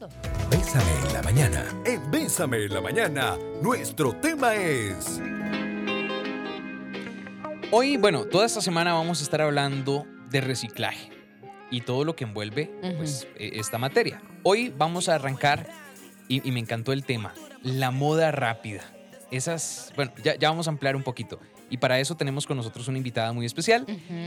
mundo. Bésame en la mañana. En Bésame en la mañana, nuestro tema es. Hoy, bueno, toda esta semana vamos a estar hablando de reciclaje y todo lo que envuelve pues, e- esta materia. Hoy vamos a arrancar, y, y me encantó el tema, la moda rápida. Esas, bueno, ya, ya vamos a ampliar un poquito. Y para eso tenemos con nosotros una invitada muy especial,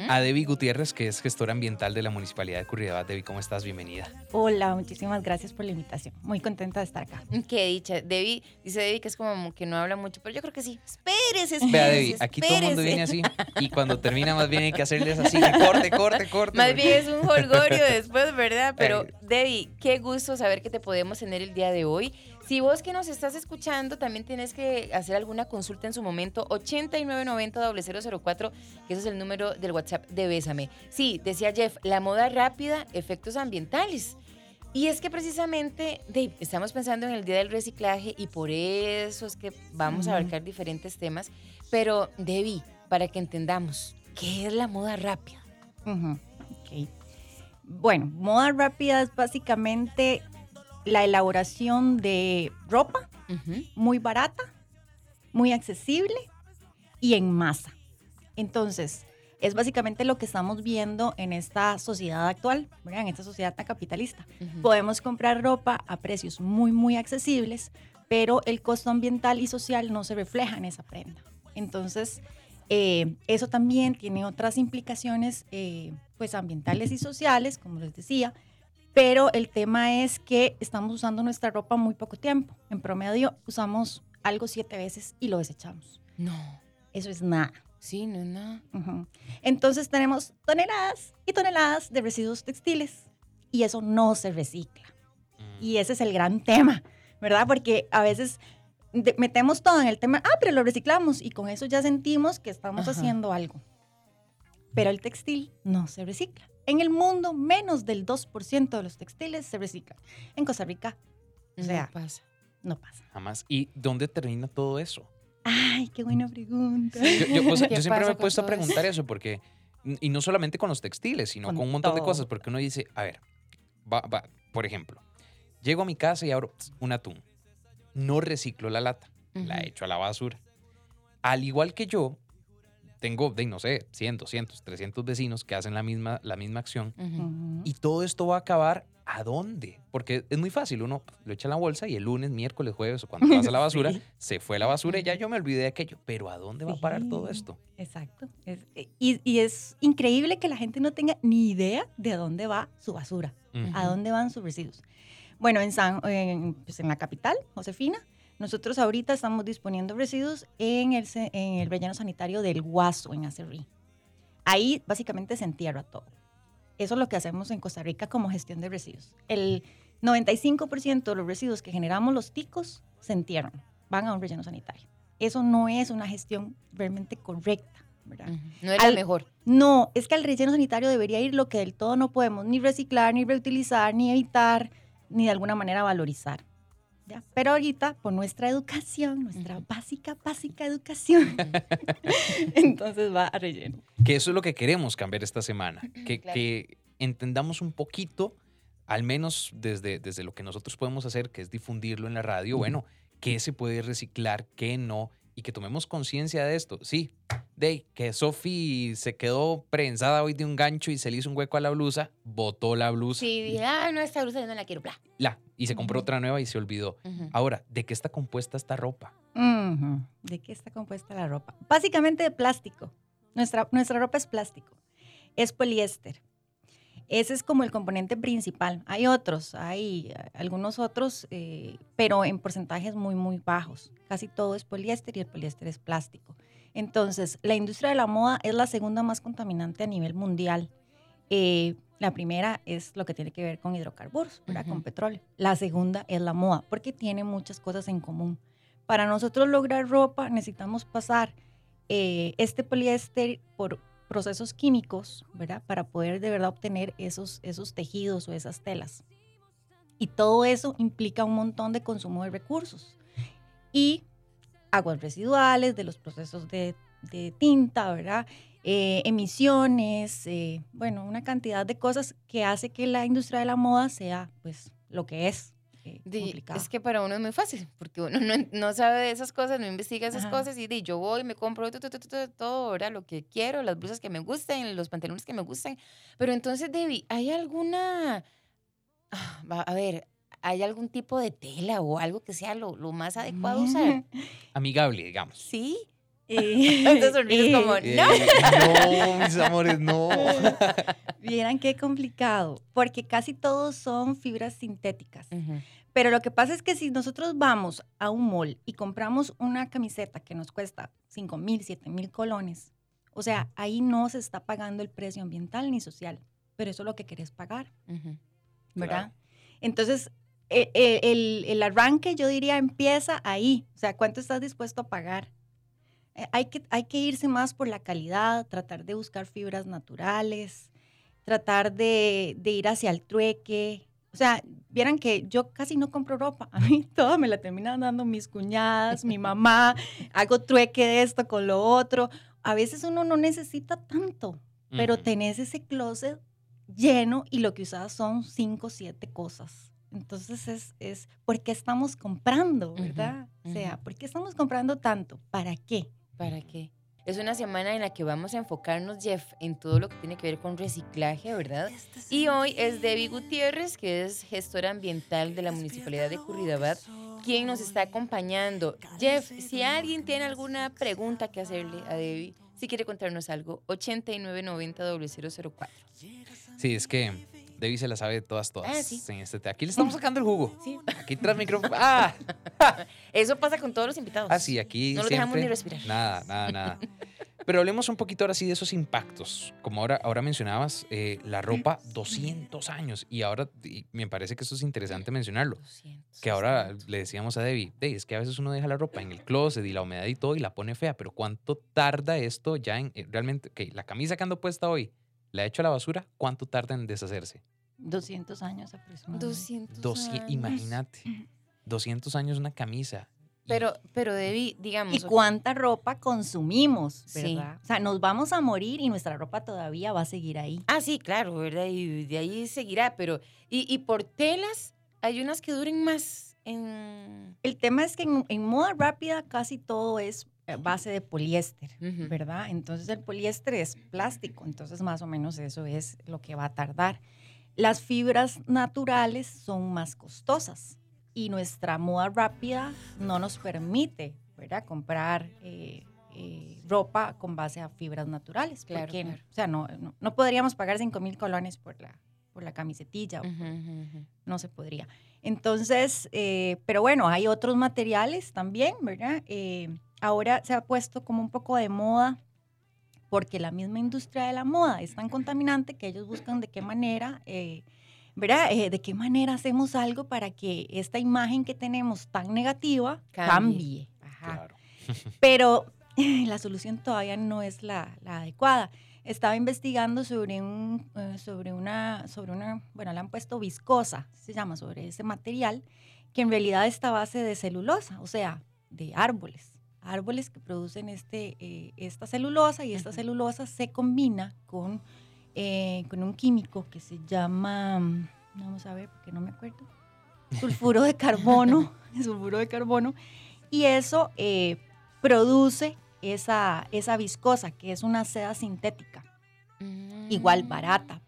a Debbie Gutiérrez, que es gestora ambiental de la Municipalidad de Curridabat. Debbie, ¿cómo estás? Bienvenida. Hola, muchísimas gracias por la invitación. Muy contenta de estar acá. Qué dicha. Debbie, dice Debbie que es como que no habla mucho, pero yo creo que sí. Espérese, espérese. Vea, Debbie, aquí todo el mundo viene así y cuando termina más bien hay que hacerles así, corte, corte, corte. Más porque- bien es un holgorio después, ¿verdad? Pero. Debbie, qué gusto saber que te podemos tener el día de hoy. Si vos que nos estás escuchando también tienes que hacer alguna consulta en su momento, 8990-004, que ese es el número del WhatsApp de Bésame. Sí, decía Jeff, la moda rápida, efectos ambientales. Y es que precisamente Dave, estamos pensando en el Día del Reciclaje y por eso es que vamos a abarcar diferentes temas. Pero, Debbie, para que entendamos, ¿qué es la moda rápida? Ujú, ok. Bueno, moda rápida es básicamente la elaboración de ropa muy barata, muy accesible y en masa. Entonces, es básicamente lo que estamos viendo en esta sociedad actual, ¿verdad? en esta sociedad tan capitalista. Podemos comprar ropa a precios muy, muy accesibles, pero el costo ambiental y social no se refleja en esa prenda. Entonces, eh, eso también tiene otras implicaciones eh, pues ambientales y sociales, como les decía, pero el tema es que estamos usando nuestra ropa muy poco tiempo. En promedio usamos algo siete veces y lo desechamos. No, Eso es nada. sí, no, no. Ujú. Entonces tenemos toneladas y toneladas de residuos textiles y eso no se recicla. Mm. Y ese es el gran tema, ¿verdad? Porque a veces metemos todo en el tema, ah, pero lo reciclamos y con eso ya sentimos que estamos Ajá. haciendo algo. Pero el textil no se recicla. En el mundo, menos del 2% de los textiles se reciclan. En Costa Rica, o No pasa. no pasa. Jamás. ¿Y dónde termina todo eso? Ay, qué buena pregunta. Yo, yo, ¿Qué yo siempre me he puesto a preguntar eso porque, y no solamente con los textiles, sino Con con, un montón de cosas, porque uno dice, a ver, va, va, por ejemplo, llego a mi casa y abro un atún, no reciclo la lata, la echo a la basura. Al igual que yo, tengo, de, no sé, 100, 200, 300 vecinos que hacen la misma, la misma acción Ujú. Ujú. y todo esto va a acabar ¿a dónde? Porque es muy fácil, uno lo echa en la bolsa y el lunes, miércoles, jueves o cuando pasa la basura, Sí. se fue la basura y ya yo me olvidé de aquello. Pero ¿a dónde va a parar todo Sí. esto? Exacto. Es- eh, y, y es increíble que la gente no tenga ni idea de dónde va su basura, Ujú. a dónde van sus residuos. Bueno, en, San, en, pues, en la capital, Josefina, nosotros ahorita estamos disponiendo residuos en el, en el relleno sanitario del Guaso, en Acerrí. Ahí básicamente se entierra todo. Eso es lo que hacemos en Costa Rica como gestión de residuos. El 95% de los residuos que generamos los ticos se entierran, van a un relleno sanitario. Eso no es una gestión realmente correcta. No es la mejor. No, es que al relleno sanitario debería ir lo que del todo no podemos ni reciclar, ni reutilizar, ni evitar, ni de alguna manera valorizar. ¿Ya? Pero ahorita, por nuestra educación, nuestra básica, básica educación, entonces va a relleno. Que eso es lo que queremos cambiar esta semana. Que, Claro. que entendamos un poquito, al menos desde, desde lo que nosotros podemos hacer, que es difundirlo en la radio, bueno, qué se puede reciclar, qué no, y que tomemos conciencia de esto. Sí, de que Sofi se quedó prensada hoy de un gancho y se le hizo un hueco a la blusa, botó la blusa, Sí, dije, ah, no, esta blusa yo no la quiero. Bla. la, y se compró otra nueva y se olvidó. Ahora, ¿de qué está compuesta esta ropa? ¿De qué está compuesta la ropa? Básicamente de plástico. Nuestra, nuestra ropa es plástico. Es poliéster. Ese es como el componente principal. Hay otros, hay eh, algunos otros, eh, pero en porcentajes muy, muy bajos. Casi todo es poliéster y el poliéster es plástico. Entonces, la industria de la moda es la segunda más contaminante a nivel mundial. Eh, la primera es lo que tiene que ver con hidrocarburos, ¿verdad? Ujú. con petróleo. La segunda es la moda, porque tiene muchas cosas en común. Para nosotros lograr ropa necesitamos pasar eh, este poliéster por procesos químicos, ¿verdad? Para poder de verdad obtener esos, esos tejidos o esas telas. Y todo eso implica un montón de consumo de recursos. Y aguas residuales de los procesos de, tinta, ¿verdad? Eh, emisiones, eh, bueno, una cantidad de cosas que hace que la industria de la moda sea pues lo que es, que Di- complicado. es que para uno es muy fácil, porque uno no, no sabe de esas cosas, no investiga esas Ajá. cosas y di, yo voy, me compro tu, tu, todo, ¿verdad? Lo que quiero, las blusas que me gusten, los pantalones que me gusten. Pero entonces, Debbie, ¿hay alguna, ah, a ver, ¿hay algún tipo de tela o algo que sea lo, lo más adecuado a usar? Amigable, digamos. Sí. Eh, Te sonríes como, eh, No. Eh, no, mis amores, no. Vieran qué complicado, porque casi todos son fibras sintéticas. Pero lo que pasa es que si nosotros vamos a un mall y compramos una camiseta que nos cuesta 5 mil, 7 mil colones, o sea, ahí no se está pagando el precio ambiental ni social, pero eso es lo que querés pagar. ¿verdad? Entonces, e- e- el, el arranque yo diría empieza ahí, o sea, ¿cuánto estás dispuesto a pagar? Eh, Hay que, hay que irse más por la calidad, tratar de buscar fibras naturales, tratar de, de ir hacia el trueque. O sea, vieran que yo casi no compro ropa. A mí toda me la terminan dando mis cuñadas, mi mamá. Hago trueque de esto con lo otro. A veces uno no necesita tanto, pero tenés ese closet lleno y lo que usas son cinco o siete cosas. Entonces es, es, ¿por qué estamos comprando, verdad? O sea. ¿por qué estamos comprando tanto? ¿Para qué? ¿Para qué? Es una semana en la que vamos a enfocarnos, Jeff, en todo lo que tiene que ver con reciclaje, ¿verdad? Y hoy es Debbie Gutiérrez, que es gestora ambiental de la Municipalidad de Curridabat, quien nos está acompañando. Jeff, si alguien tiene alguna pregunta que hacerle a Debbie, si quiere contarnos algo, 8990-004. Sí, es que Debbie se la sabe de todas, todas. Ah, sí. en este te- Aquí le estamos sacando el jugo. Sí. Aquí tras micrófono. ¡Ah! Eso pasa con todos los invitados. Ah, sí, aquí No lo dejamos siempre- ni respirar. Nada, nada, nada. Pero hablemos un poquito ahora sí de esos impactos. Como ahora, ahora mencionabas, eh, la ropa 200 años. Y ahora y me parece que eso es interesante mencionarlo. 200, Que ahora 200. le decíamos a Debbie, Debbie, es que a veces uno deja la ropa en el closet y la humedad y todo y la pone fea, pero ¿cuánto tarda esto ya en eh, realmente, ok, la camisa que ando puesta hoy, la he hecho a la basura, ¿cuánto tarda en deshacerse? 200 años aproximadamente. 200 Doci- años. imagínate, 200 años una camisa. Pero, pero Debbie, digamos... ¿Y cuánta ropa consumimos, Sí. verdad? O sea, nos vamos a morir y nuestra ropa todavía va a seguir ahí. Ah, sí, claro, ¿verdad? Y de ahí seguirá, pero... Y, y por telas, hay unas que duren más en... El tema es que en, en moda rápida casi todo es base de poliéster. ¿verdad? Entonces el poliéster es plástico, entonces más o menos eso es lo que va a tardar. Las fibras naturales son más costosas y nuestra moda rápida no nos permite, ¿verdad? Comprar eh, eh, ropa con base a fibras naturales. Claro, porque, claro. O sea, no, no, no podríamos pagar 5 mil colones por la, por la camisetilla o no se podría. Entonces, eh, pero bueno, hay otros materiales también, ¿verdad? Ahora se ha puesto como un poco de moda porque la misma industria de la moda es tan contaminante que ellos buscan de qué manera, eh, ¿verdad? Eh, de qué manera hacemos algo para que esta imagen que tenemos tan negativa Cambie. cambie. Ajá Claro. pero la solución todavía no es la, la adecuada. Estaba investigando sobre un, eh, sobre una, sobre una, bueno, le han puesto viscosa, se llama, sobre ese material, que en realidad está a base de celulosa, o sea, de árboles. Árboles que producen este, eh, esta celulosa y esta celulosa se combina con, eh, con un químico que se llama, mm, vamos a ver, porque no me acuerdo, sulfuro de carbono, sulfuro de carbono, y eso eh, produce esa, esa viscosa, que es una seda sintética, igual Mm. barata.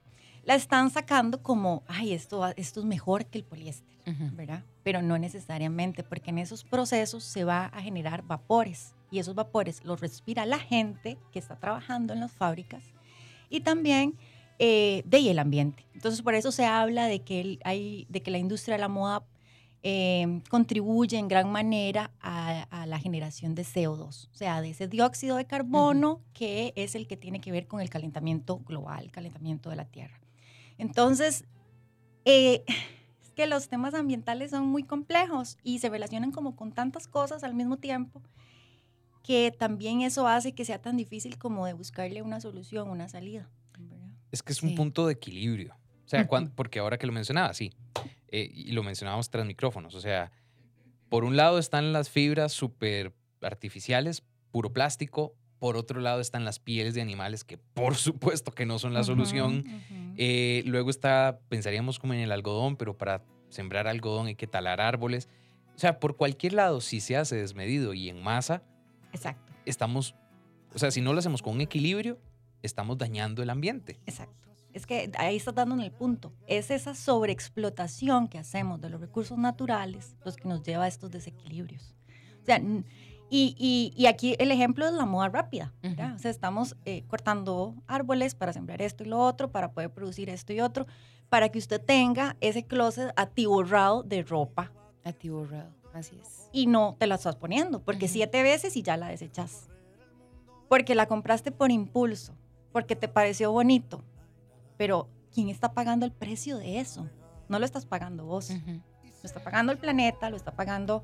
La están sacando como, ay, esto, esto es mejor que el poliéster, Ujú. ¿verdad? Pero no necesariamente, porque en esos procesos se va a generar vapores y esos vapores los respira la gente que está trabajando en las fábricas y también eh, de y el ambiente. Entonces, por eso se habla de que, el- hay, de que la industria de la moda eh, contribuye en gran manera a, a la generación de CO2, o sea, de ese dióxido de carbono que es el que tiene que ver con el calentamiento global, el calentamiento de la Tierra. Entonces, eh, que los temas ambientales son muy complejos y se relacionan como con tantas cosas al mismo tiempo que también eso hace que sea tan difícil como de buscarle una solución, una salida. ¿verdad? Es que es un Sí. punto de equilibrio. O sea, cuan- Ujú. porque ahora que lo mencionaba, sí, eh, y lo mencionábamos tras micrófonos, o sea, por un lado están las fibras súper artificiales, puro plástico, por otro lado están las pieles de animales, que por supuesto que no son la solución. Eh, luego está, pensaríamos como en el algodón, pero para sembrar algodón, hay que talar árboles. O sea, por cualquier lado, si se hace desmedido y en masa, Exacto, estamos, o sea, si no lo hacemos con un equilibrio, estamos dañando el ambiente. exacto. Es que ahí estás dando en el punto. Es esa sobreexplotación que hacemos de los recursos naturales los que nos lleva a estos desequilibrios. O sea, y, y- y aquí el ejemplo es la moda rápida. O sea, estamos eh, cortando árboles para sembrar esto y lo otro, para poder producir esto y otro, para que usted tenga ese closet atiborrado de ropa Atiborrado, así es. y no te la estás poniendo, porque siete veces y ya la desechas. Porque la compraste por impulso, porque te pareció bonito. Pero, ¿quién está pagando el precio de eso? No lo estás pagando vos. Lo está pagando el planeta, lo está pagando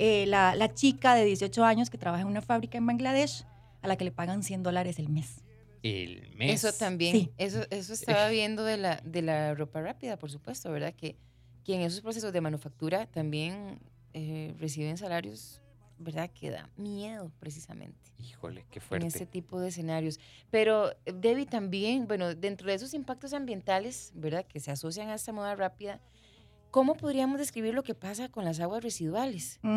eh, la, la chica de 18 años que trabaja en una fábrica en Bangladesh, a la que le pagan 100 dólares el mes. El mes. Eso también, Sí. eso, eso estaba viendo de la, de la ropa rápida, por supuesto, ¿verdad? Que, que en esos procesos de manufactura también eh, reciben salarios, ¿verdad? Que da miedo precisamente Híjole, qué en fuerte. ese tipo de escenarios. Pero, Debbie, también, bueno, dentro de esos impactos ambientales, ¿verdad? Que se asocian a esta moda rápida, ¿cómo podríamos describir lo que pasa con las aguas residuales?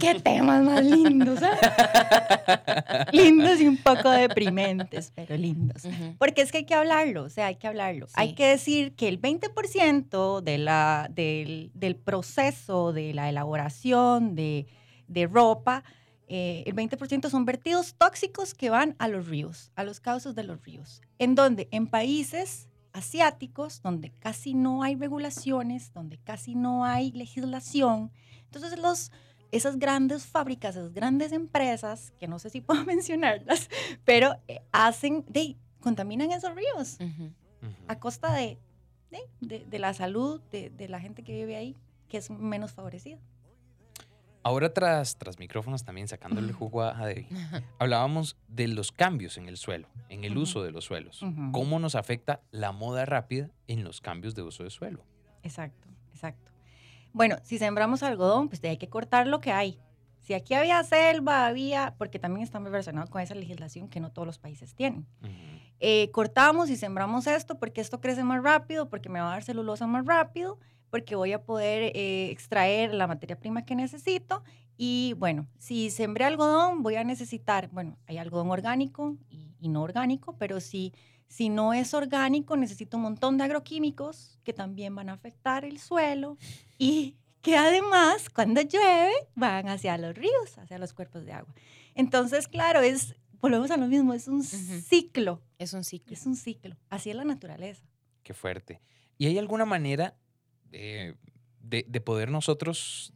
Qué temas más lindos, ¿ah? lindos y un poco deprimentes, pero lindos. Ujú. Porque es que hay que hablarlo, o sea, hay que hablarlo. Sí. Hay que decir que el 20% de la, del, del proceso de la elaboración de, de ropa, eh, el 20% son vertidos tóxicos que van a los ríos, a los cauces de los ríos. En donde en países asiáticos, donde casi no hay regulaciones, donde casi no hay legislación, entonces los, esas grandes fábricas, esas grandes empresas, que no sé si puedo mencionarlas, pero eh, hacen, de, contaminan esos ríos Ujú. Ujú. a costa de, de, de- de la salud de, de la gente que vive ahí, que es menos favorecida. Ahora tras, tras micrófonos también sacándole jugo a a Debbie, hablábamos de los cambios en el suelo, en el uso de los suelos. ¿Cómo nos afecta la moda rápida en los cambios de uso de suelo? Exacto, exacto. Bueno, si sembramos algodón, pues hay que cortar lo que hay. Si aquí había selva, había, porque también estamos relacionados con esa legislación que no todos los países tienen. Eh, cortamos y sembramos esto porque esto crece más rápido, porque me va a dar celulosa más rápido, porque voy a poder eh, extraer la materia prima que necesito. Y bueno, si sembré algodón, voy a necesitar, bueno, hay algodón orgánico y, y no orgánico, pero si, si no es orgánico, necesito un montón de agroquímicos que también van a afectar el suelo y que además cuando llueve van hacia los ríos, hacia los cuerpos de agua. Entonces, claro, es, volvemos a lo mismo, es un ciclo Es un ciclo. es un ciclo. Así es la naturaleza. Qué fuerte. ¿Y hay alguna manera eh, de, de poder nosotros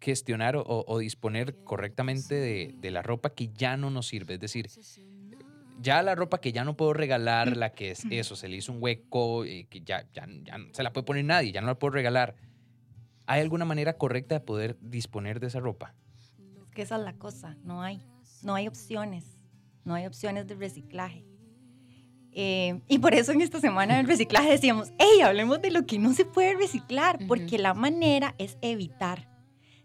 gestionar o, o disponer correctamente de, de la ropa que ya no nos sirve? Es decir, ya la ropa que ya no puedo regalar, la que es eso, se le hizo un hueco, eh, que ya, ya, ya no se la puede poner nadie, ya no la puedo regalar. ¿Hay alguna manera correcta de poder disponer de esa ropa? Es que esa es la cosa. No hay. No hay opciones. No hay opciones de reciclaje. Eh, y por eso en esta semana del reciclaje decíamos, hey, hablemos de lo que no se puede reciclar, Ujú. porque la manera es evitar.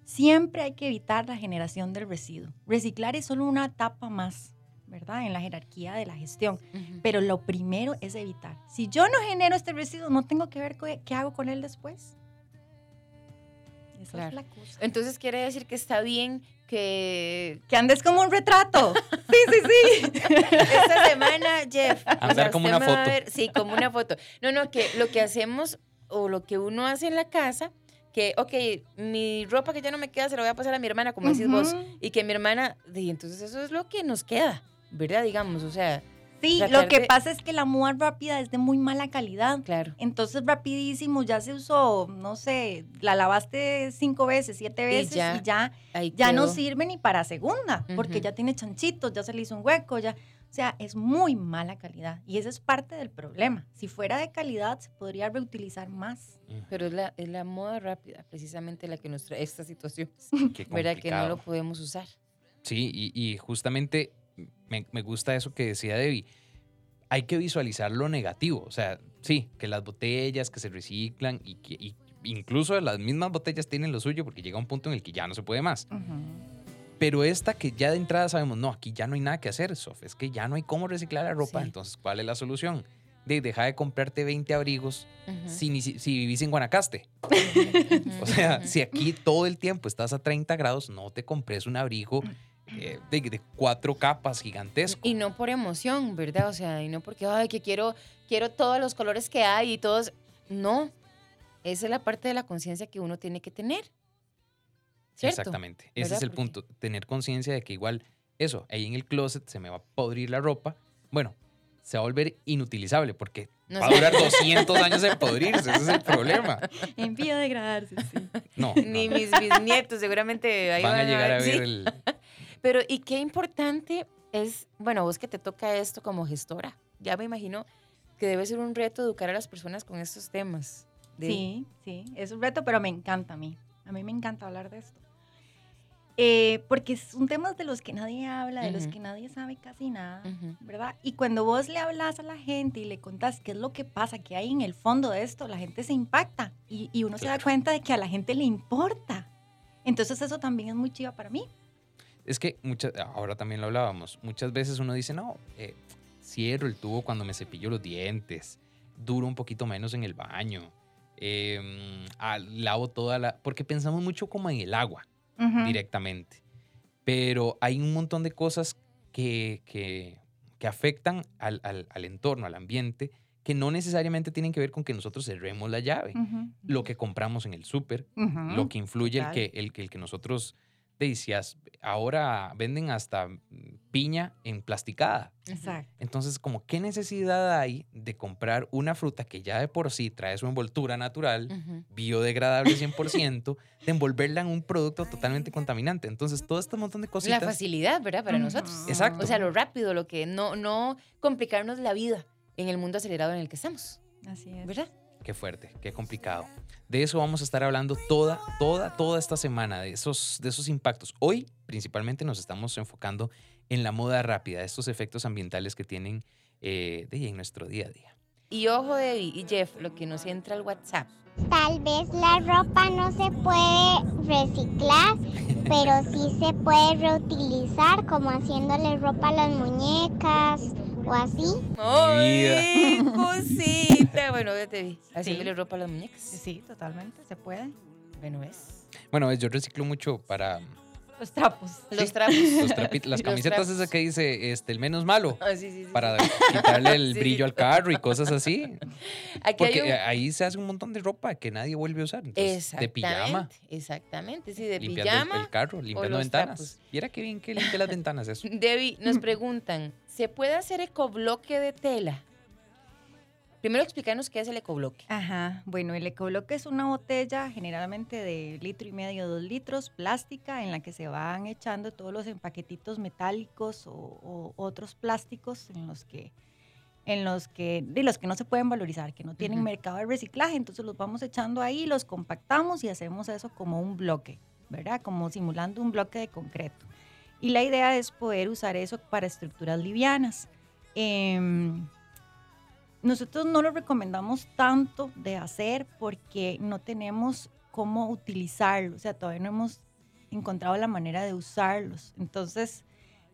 Siempre hay que evitar la generación del residuo. Reciclar es solo una etapa más, ¿verdad? En la jerarquía de la gestión. Ujú. Pero lo primero es evitar. Si yo no genero este residuo, no tengo que ver qué hago con él después. Esa Claro. es la cosa. Entonces quiere decir que está bien que Que andes como un retrato. Sí, sí, sí. esta semana, Jeff, o Andar sea, como una foto. ver- sí, como una foto. No, no, que lo que hacemos o lo que uno hace en la casa, que, ok, mi ropa que ya no me queda se la voy a pasar a mi hermana, como decís vos, y que mi hermana, y entonces eso es lo que nos queda, ¿verdad? Digamos, o sea, Sí, Tratar lo que de- pasa es que la muda rápida es de muy mala calidad. claro. Entonces, rapidísimo, ya se usó, no sé, la lavaste cinco veces, siete veces y ya ya, no sirve ni para segunda, porque ya tiene chanchitos, ya se le hizo un hueco, ya. O sea, es muy mala calidad y ese es parte del problema. Si fuera de calidad, se podría reutilizar más. Pero es la, es la moda rápida, precisamente la que nos trae estas situaciones, Qué ¿verdad? Que no lo podemos usar. Sí, y, y justamente me, me gusta eso que decía Debbie. Hay que visualizar lo negativo. O sea, sí, que las botellas que se reciclan y que y incluso las mismas botellas tienen lo suyo porque llega un punto en el que ya no se puede más. Pero esta que ya de entrada sabemos, no, aquí ya no hay nada que hacer, Sof, es que ya no hay cómo reciclar la ropa, Sí. entonces, ¿cuál es la solución? de deja de comprarte 20 abrigos si, si, si vivís en Guanacaste. O sea, si aquí todo el tiempo estás a 30 grados, no te compres un abrigo eh, de, de cuatro capas gigantesco. Y no por emoción, ¿verdad? O sea, y no porque, ay, que quiero, quiero todos los colores que hay y todos. No. Esa es la parte de la conciencia que uno tiene que tener. ¿Cierto? Exactamente. Ese ¿Verdad? es el Porque- punto. Tener conciencia de que igual eso, ahí en el closet se me va a podrir la ropa. Bueno, se va a volver inutilizable porque No va a durar 200 años en podrirse. Ese es el problema. En vía de degradarse, sí. No, Ni no. mis bisnietos, seguramente ahí van a llegar a sí. ver el... Pero, y qué importante es, bueno, vos que te toca esto como gestora, ya me imagino que debe ser un reto educar a las personas con estos temas. de- Sí, sí, es un reto, pero me encanta a mí. A mí me encanta hablar de esto. Eh, porque son temas de los que nadie habla, de los Ujú. que nadie sabe casi nada, Ujú. ¿verdad? Y cuando vos le hablas a la gente y le contás qué es lo que pasa, qué hay en el fondo de esto, la gente se impacta y, y uno se da Claro. cuenta de que a la gente le importa. Entonces eso también es muy chiva para mí. Es que muchas, ahora también lo hablábamos, muchas veces uno dice, no, eh, cierro el tubo cuando me cepillo los dientes, duro un poquito menos en el baño, em, ah, lavo toda la... Porque pensamos mucho como en el agua directamente, pero hay un montón de cosas que, que, que afectan al, al- al entorno, al ambiente, que no necesariamente tienen que ver con que nosotros cerremos la llave. Lo que compramos en el súper, lo que influye el que, el, que- el que nosotros decías, ahora venden hasta mm, piña en plasticada. Exacto. Entonces, como qué necesidad hay de comprar una fruta que ya de por sí trae su envoltura natural, Ujú. biodegradable 100%, de envolverla en un producto totalmente contaminante. Entonces, todo este montón de La cositas. facilidad, ¿verdad? Para nosotros. Exacto. O sea, lo rápido, lo que no, no complicarnos la vida en el mundo acelerado en el que estamos, Así es. ¿verdad? Qué fuerte, qué complicado. De eso vamos a estar hablando toda, toda, toda esta semana, de esos, de esos impactos. Hoy, principalmente, nos estamos enfocando en la moda rápida, estos efectos ambientales que tienen eh, de, en nuestro día a día. Y ojo, Debbie y Jeff, lo que nos entra al WhatsApp. Tal vez la ropa no se puede reciclar, pero sí se puede reutilizar, como haciéndole ropa a las muñecas o así. ¡Ay, cosita! Bueno, ya te vi. Haciéndole ropa a las muñecas. Sí, totalmente, se puede. Bueno, es. Bueno, yo reciclo mucho para Los trapos. Los trapos. los trapi- las camisetas esas que dice este, el menos malo, Ah, sí, sí, sí, para quitarle el Sí, brillo sí. al carro y cosas así. Aquí Porque hay un... ahí se hace un montón de ropa que nadie vuelve a usar. Entonces, de pijama, Exactamente. Sí, de limpiando el- pijama. el, carro, limpiando ventanas. Viera qué bien que limpia las ventanas eso. Debbie, nos preguntan, ¿se puede hacer ecobloque de tela? Primero explícanos qué es el ecobloque. Ajá, bueno, el ecobloque es una botella generalmente de litro y medio, dos litros, plástica, en la que se van echando todos los empaquetitos metálicos o, o otros plásticos en los que en los que de los que no se pueden valorizar, que no tienen Ujú. mercado de reciclaje, entonces los vamos echando ahí, los compactamos y hacemos eso como un bloque, ¿verdad? Como simulando un bloque de concreto. Y la idea es poder usar eso para estructuras livianas. Em, nosotros no lo recomendamos tanto de hacer porque no tenemos cómo utilizarlo, o sea, todavía no hemos encontrado la manera de usarlos. Entonces,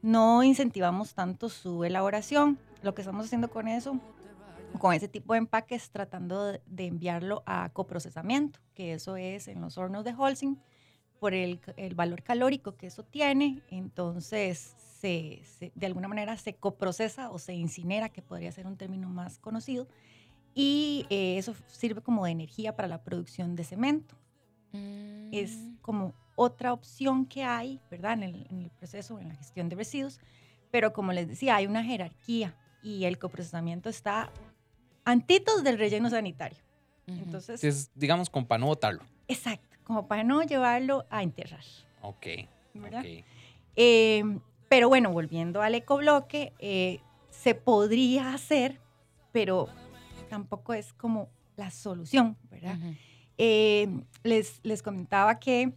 no incentivamos tanto su elaboración. Lo que estamos haciendo con eso, con ese tipo de empaques, tratando de, enviarlo a coprocesamiento, que eso es en los hornos de Holcim, por el, el valor calórico que eso tiene. Entonces, se, se- de alguna manera se coprocesa o se incinera, que podría ser un término más conocido, y eh, eso sirve como de energía para la producción de cemento. Es Mm. como otra opción que hay, ¿verdad? En el, en el proceso, en la gestión de residuos, pero como les decía, hay una jerarquía y el coprocesamiento está antitos del relleno sanitario. Entonces, Es, digamos, con para no botarlo. exacto, como para no llevarlo a enterrar, Ok, ¿verdad? ok. Eh, pero bueno, volviendo al ecobloque, eh, se podría hacer, pero tampoco es como la solución, ¿verdad? Eh, les, les comentaba que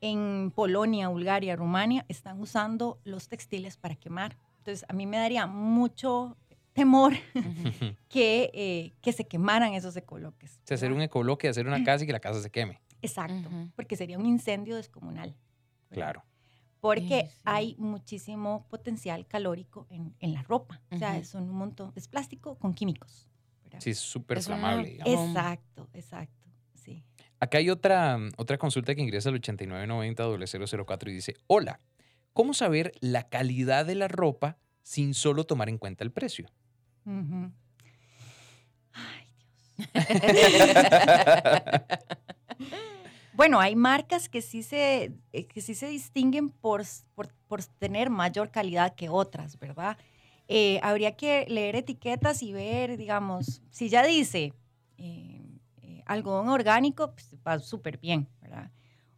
en Polonia, Bulgaria, Rumania están usando los textiles para quemar. Entonces, a mí me daría mucho temor que, eh, que se quemaran esos ecobloques. O sea, hacer un ¿verdad? ecobloque, hacer una casa y que la casa se queme. Exacto, porque sería un incendio descomunal. Claro. Porque sí. hay muchísimo potencial calórico en, en la ropa. O sea, son un montón, es plástico con químicos. ¿verdad? Sí, es súper Es una- flamable. digamos. Exacto, exacto, sí. Acá hay otra, otra consulta que ingresa al 8990-004 y dice, hola, ¿cómo saber la calidad de la ropa sin solo tomar en cuenta el precio? Ujú. Ay, Bueno, hay marcas que sí se, eh, que sí se distinguen por, por, por tener mayor calidad que otras, ¿verdad? Eh, habría que leer etiquetas y ver, digamos, si ya dice eh, eh, algodón orgánico, pues va súper bien, ¿verdad?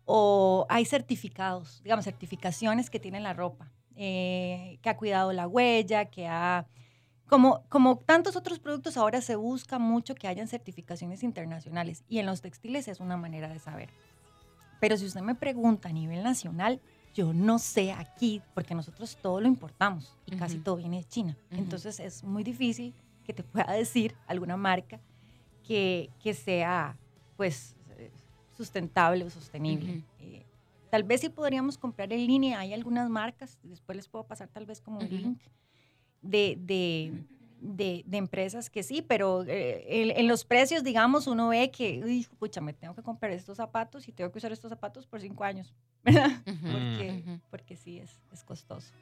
O hay certificados, digamos, certificaciones que tiene la ropa, eh, que ha cuidado la huella, que ha... Como, como tantos otros productos, ahora se busca mucho que hayan certificaciones internacionales y en los textiles es una manera de saber. Pero si usted me pregunta a nivel nacional, yo no sé aquí, porque nosotros todo lo importamos y casi todo viene de China. Entonces es muy difícil que te pueda decir alguna marca que, que sea pues sustentable o sostenible. Eh, tal vez sí podríamos comprar en línea, hay algunas marcas, después les puedo pasar tal vez como un link de, de, de- de empresas que sí, pero eh, en, en los precios, digamos, uno ve que, uy, pucha, me tengo que comprar estos zapatos y tengo que usar estos zapatos por cinco años, ¿verdad? Ujú. Porque, Ujú. porque sí, es, es costoso.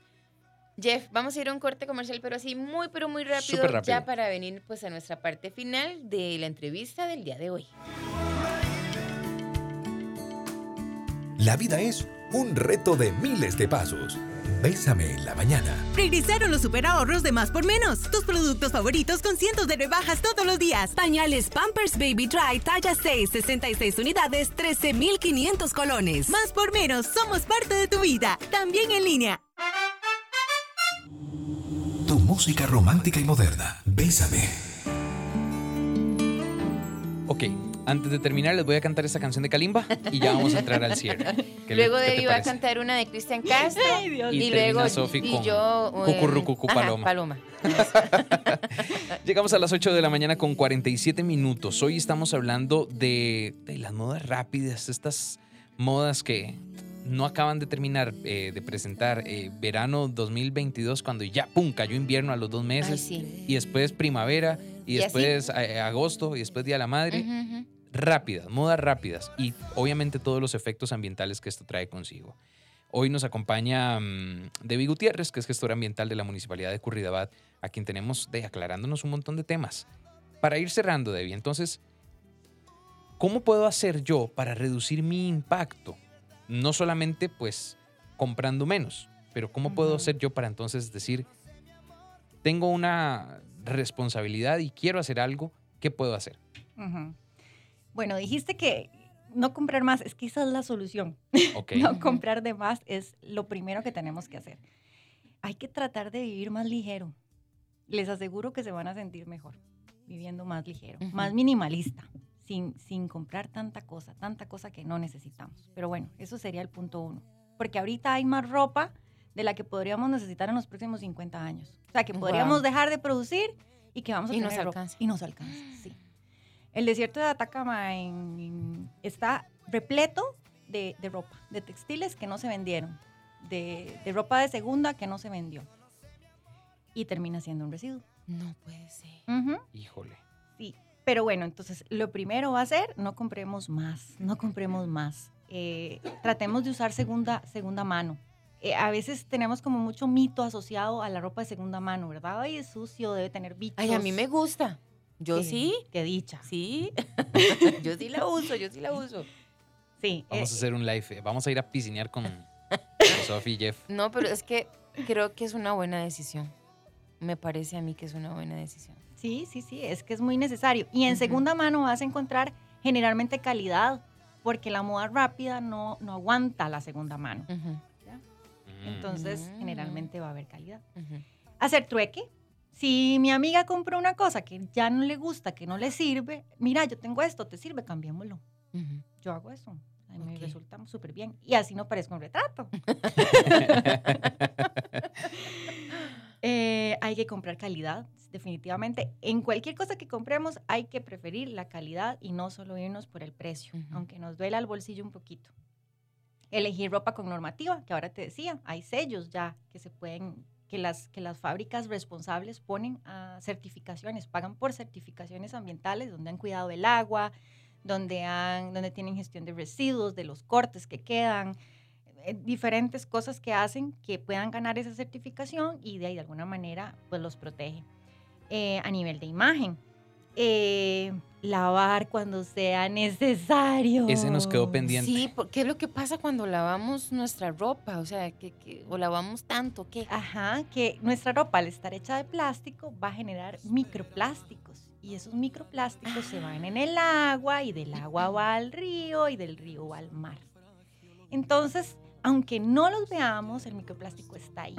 Jeff, vamos a ir a un corte comercial, pero así muy, pero muy rápido, rápido. ya para venir pues a nuestra parte final de la entrevista del día de hoy. La vida es un reto de miles de pasos. Bésame en la mañana. Regresaron los super ahorros de más por menos. Tus productos favoritos con cientos de rebajas todos los días. Pañales Pampers Baby Dry talla 6, 66 unidades, 13,500 colones. Más por menos, somos parte de tu vida. También en línea. Tu música romántica y moderna. Bésame. Ok, antes de terminar les voy a cantar esta canción de Kalimba y ya vamos a entrar al cierre. ¿Qué le- Luego de va a cantar una de Cristian Castro. Ay, Dios Y y, luego Sofi y con yo eh, Cucurrucucu ajá, Paloma. Paloma. Llegamos a las 8 de la mañana con 47 minutos. Hoy estamos hablando de, de las modas rápidas, estas modas que no acaban de terminar eh, de presentar eh, verano 2022 cuando ya, ¡pum!, cayó invierno a los dos Ay, meses sí. y después primavera y, después eh, agosto y después Día de la Madre. Rápidas, modas rápidas y obviamente todos los efectos ambientales que esto trae consigo. Hoy nos acompaña mm, Debbie Gutiérrez, que es gestora ambiental de la Municipalidad de Curridabat, a quien tenemos de aclarándonos un montón de temas. Para ir cerrando, Debbie, entonces, ¿cómo puedo hacer yo para reducir mi impacto? No solamente, pues, comprando menos, pero ¿cómo puedo hacer yo para entonces decir, tengo una responsabilidad y quiero hacer algo, ¿qué puedo hacer? Ujú. Bueno, dijiste que no comprar más, es que esa es la solución. Ok. No comprar de más es lo primero que tenemos que hacer. Hay que tratar de vivir más ligero. Les aseguro que se van a sentir mejor viviendo más ligero, Ujú. más minimalista, sin, sin comprar tanta cosa, tanta cosa que no necesitamos. Pero bueno, eso sería el punto uno. Porque ahorita hay más ropa de la que podríamos necesitar en los próximos 50 años. O sea, que podríamos Guau. dejar de producir y que vamos a Y tener nos ropa. alcanza. Y nos alcanza, sí. El desierto de Atacama en- en- está repleto de, de ropa, de textiles que no se vendieron, de, de ropa de segunda que no se vendió. Y termina siendo un residuo. No puede ser. Ujú, Híjole. Sí. Pero bueno, entonces lo primero va a ser no compremos más, no compremos más. Eh, tratemos de usar segunda, segunda mano. Eh, a veces tenemos como mucho mito asociado a la ropa de segunda mano, ¿verdad? Ay, es sucio, debe tener bichos. Ay, a mí me gusta. Yo Qué- sí. Qué dicha. Sí. yo sí la uso, yo sí la uso. Sí. Vamos eh, a hacer un live. eh, Vamos a ir a piscinear con, con Sofi y Jeff. No, pero es que creo que es una buena decisión. Me parece a mí que es una buena decisión. Sí, sí, sí, es que es muy necesario. Y en Ujú. segunda mano vas a encontrar generalmente calidad, porque la moda rápida no, no aguanta la segunda mano. Entonces, Mm. generalmente va a haber calidad. Hacer trueque. Si mi amiga compró una cosa que ya no le gusta, que no le sirve, mira, yo tengo esto, ¿te sirve? Cambiémoslo. Yo hago eso. A mí me Ok. resulta súper bien. Y así no parezco un retrato. Eh, hay que comprar calidad, definitivamente. En cualquier cosa que compremos hay que preferir la calidad y no solo irnos por el precio, aunque nos duela el bolsillo un poquito. Elegir ropa con normativa, que ahora te decía, hay sellos ya que se pueden, que las, que las fábricas responsables ponen a certificaciones, pagan por certificaciones ambientales donde han cuidado el agua, donde, han, donde tienen gestión de residuos, de los cortes que quedan, eh, diferentes cosas que hacen que puedan ganar esa certificación y de ahí de alguna manera pues los protege. Eh, a nivel de imagen, eh, lavar cuando sea necesario. Ese nos quedó pendiente. Sí, por- ¿qué es lo que pasa cuando lavamos nuestra ropa? O sea, que, que- o lavamos tanto, ¿qué? Ajá, que nuestra ropa al estar hecha de plástico va a generar microplásticos y esos microplásticos se van en el agua y del agua va al río y del río va al mar. Entonces, aunque no los veamos, el microplástico está ahí.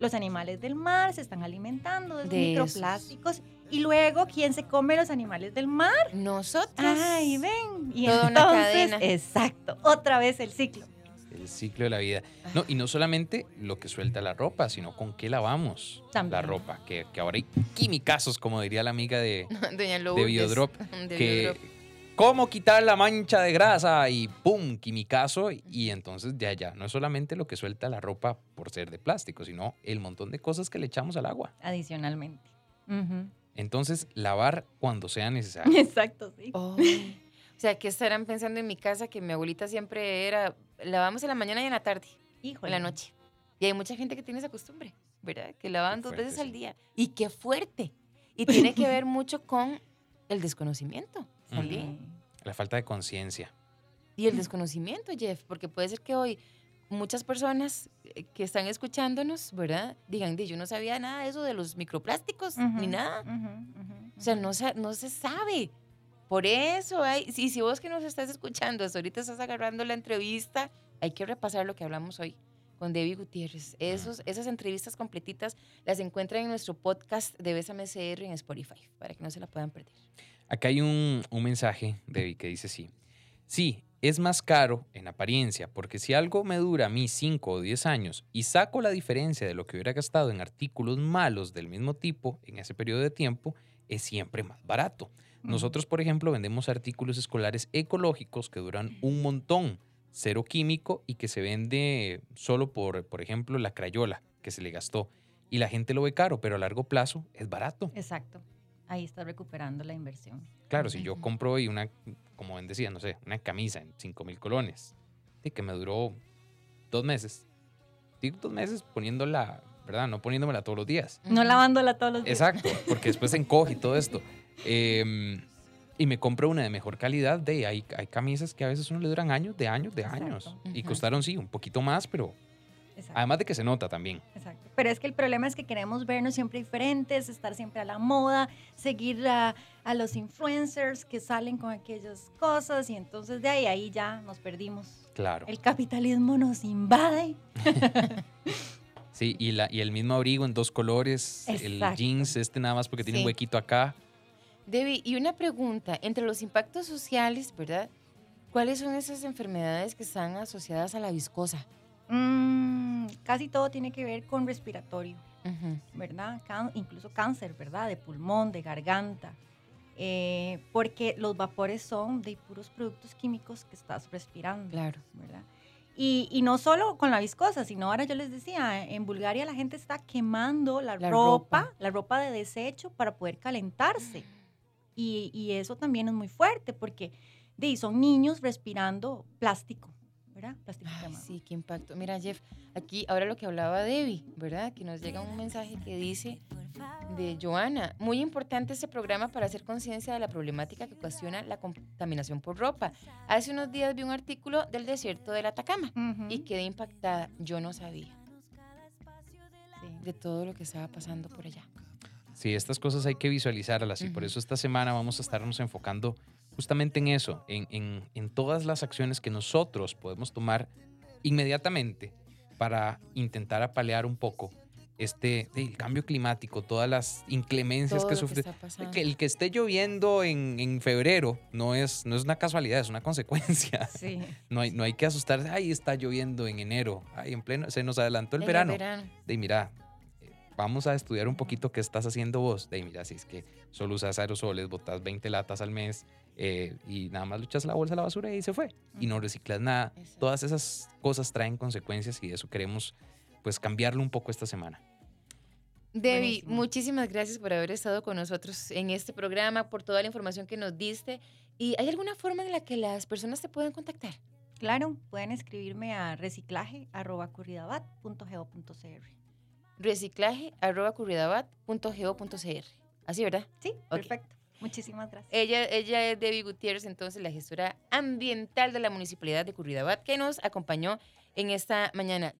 Los animales del mar se están alimentando de, De esos. microplásticos y luego, ¿quién se come los animales del mar? Nosotras. Ay, ven. Y Toda una entonces, cadena. exacto, otra vez el ciclo. El ciclo de la vida. No, y no solamente lo que suelta la ropa, sino con qué lavamos También. la ropa. Que, que ahora hay quimicazos, como diría la amiga de, Doña de Lourdes. Biodrop, De que Biodrop. Cómo quitar la mancha de grasa y ¡pum! quimicazo. Y entonces ya, ya, no es solamente lo que suelta la ropa por ser de plástico, sino el montón de cosas que le echamos al agua. Adicionalmente. Ujú. Entonces, lavar cuando sea necesario. Exacto, sí. Oh. O sea, ¿qué estarán pensando en mi casa? Que mi abuelita siempre era, lavamos en la mañana y en la tarde, Híjole. en la noche. Y hay mucha gente que tiene esa costumbre, ¿verdad? Que lavan dos veces sí. al día. Y qué fuerte. Y tiene que ver mucho con el desconocimiento La falta de conciencia. Y el desconocimiento, Jeff, porque puede ser que hoy muchas personas eh, que están escuchándonos, ¿verdad? Digan, "Di, yo no sabía nada de eso de los microplásticos, ni nada. O sea, no, no se sabe. Por eso, hay, si, si vos que nos estás escuchando, hasta ahorita estás agarrando la entrevista, hay que repasar lo que hablamos hoy con Debbie Gutiérrez. Esos, esas entrevistas completitas las encuentran en nuestro podcast de Bésame CR en Spotify, para que no se la puedan perder. Acá hay un, un mensaje, Debbie, que dice sí. Sí, es más caro en apariencia, porque si algo me dura a mí 5 o 10 años y saco la diferencia de lo que hubiera gastado en artículos malos del mismo tipo en ese periodo de tiempo, es siempre más barato. Nosotros, por ejemplo, vendemos artículos escolares ecológicos que duran un montón, cero químico y que se vende solo por, por ejemplo, la crayola que se le gastó. Y la gente lo ve caro, pero a largo plazo es barato. Exacto. Ahí está recuperando la inversión. Claro, si yo compro hoy una, como bien decía, no sé, una camisa en 5 mil colones, y que me duró dos meses. Digo dos meses poniéndola, ¿verdad? No poniéndomela todos los días. No lavándola todos los días. Exacto, porque después se encoge y todo esto. Em, y me compro una de mejor calidad. De, hay, hay camisas que a veces uno le duran años, de años, de Exacto. años. Y costaron, sí, un poquito más, pero Exacto. además de que se nota también. Exacto. Pero es que el problema es que queremos vernos siempre diferentes, estar siempre a la moda, seguir a, a los influencers que salen con aquellas cosas y entonces de ahí, ahí ya nos perdimos. Claro. El capitalismo nos invade. Sí, y, la, y el mismo abrigo en dos colores, el jeans este nada más porque tiene un huequito acá. Debbie, y una pregunta, entre los impactos sociales, ¿verdad? ¿Cuáles son esas enfermedades que están asociadas a la viscosa? Mm, casi todo tiene que ver con respiratorio. ¿verdad? Can- incluso cáncer, ¿verdad? De pulmón, de garganta. Eh, porque los vapores son de puros productos químicos que estás respirando, Claro. ¿verdad? Y, y no solo con la viscosa, sino ahora yo les decía, en Bulgaria la gente está quemando la, La ropa, ropa. la ropa de desecho para poder calentarse. Y, y eso también es muy fuerte porque de, son niños respirando plástico, ¿verdad? Plástico Ay, quemado. sí, qué impacto. Mira, Jeff, aquí ahora lo que hablaba Debbie, ¿verdad? Que nos llega un mensaje que dice de Joana, muy importante este programa para hacer conciencia de la problemática que ocasiona la contaminación por ropa. Hace unos días vi un artículo del desierto del Atacama Ujú. y quedé impactada. Yo no sabía Sí. de todo lo que estaba pasando por allá. Sí, estas cosas hay que visualizarlas y por eso esta semana vamos a estarnos enfocando justamente en eso, en, en- en todas las acciones que nosotros podemos tomar inmediatamente para intentar apalear un poco este el cambio climático, todas las inclemencias Todo que sufre. Que el que esté lloviendo en, en febrero no es, no es una casualidad, es una consecuencia. Sí. No hay, no hay que asustarse, ay, está lloviendo en enero, ay, en pleno, se nos adelantó el verano. verano. De mira, vamos a estudiar un poquito qué estás haciendo vos. De mira, si es que solo usas aerosoles, botas 20 latas al mes eh, y nada más luchas la bolsa a la basura y se fue. Y no reciclas nada. Exacto. Todas esas cosas traen consecuencias y eso queremos pues cambiarlo un poco esta semana. Debbie, Buenísimo. muchísimas gracias por haber estado con nosotros en este programa, por toda la información que nos diste. ¿Y hay alguna forma en la que las personas te pueden contactar? Claro, pueden escribirme a reciclaje.curridabat.go.cr. reciclaje arroba curridabat.go.cr. Así, ¿verdad? Sí, perfecto. Muchísimas gracias. Ella, ella es Debbie Gutiérrez, entonces la gestora ambiental de la Municipalidad de Curridabat, que nos acompañó en esta mañana.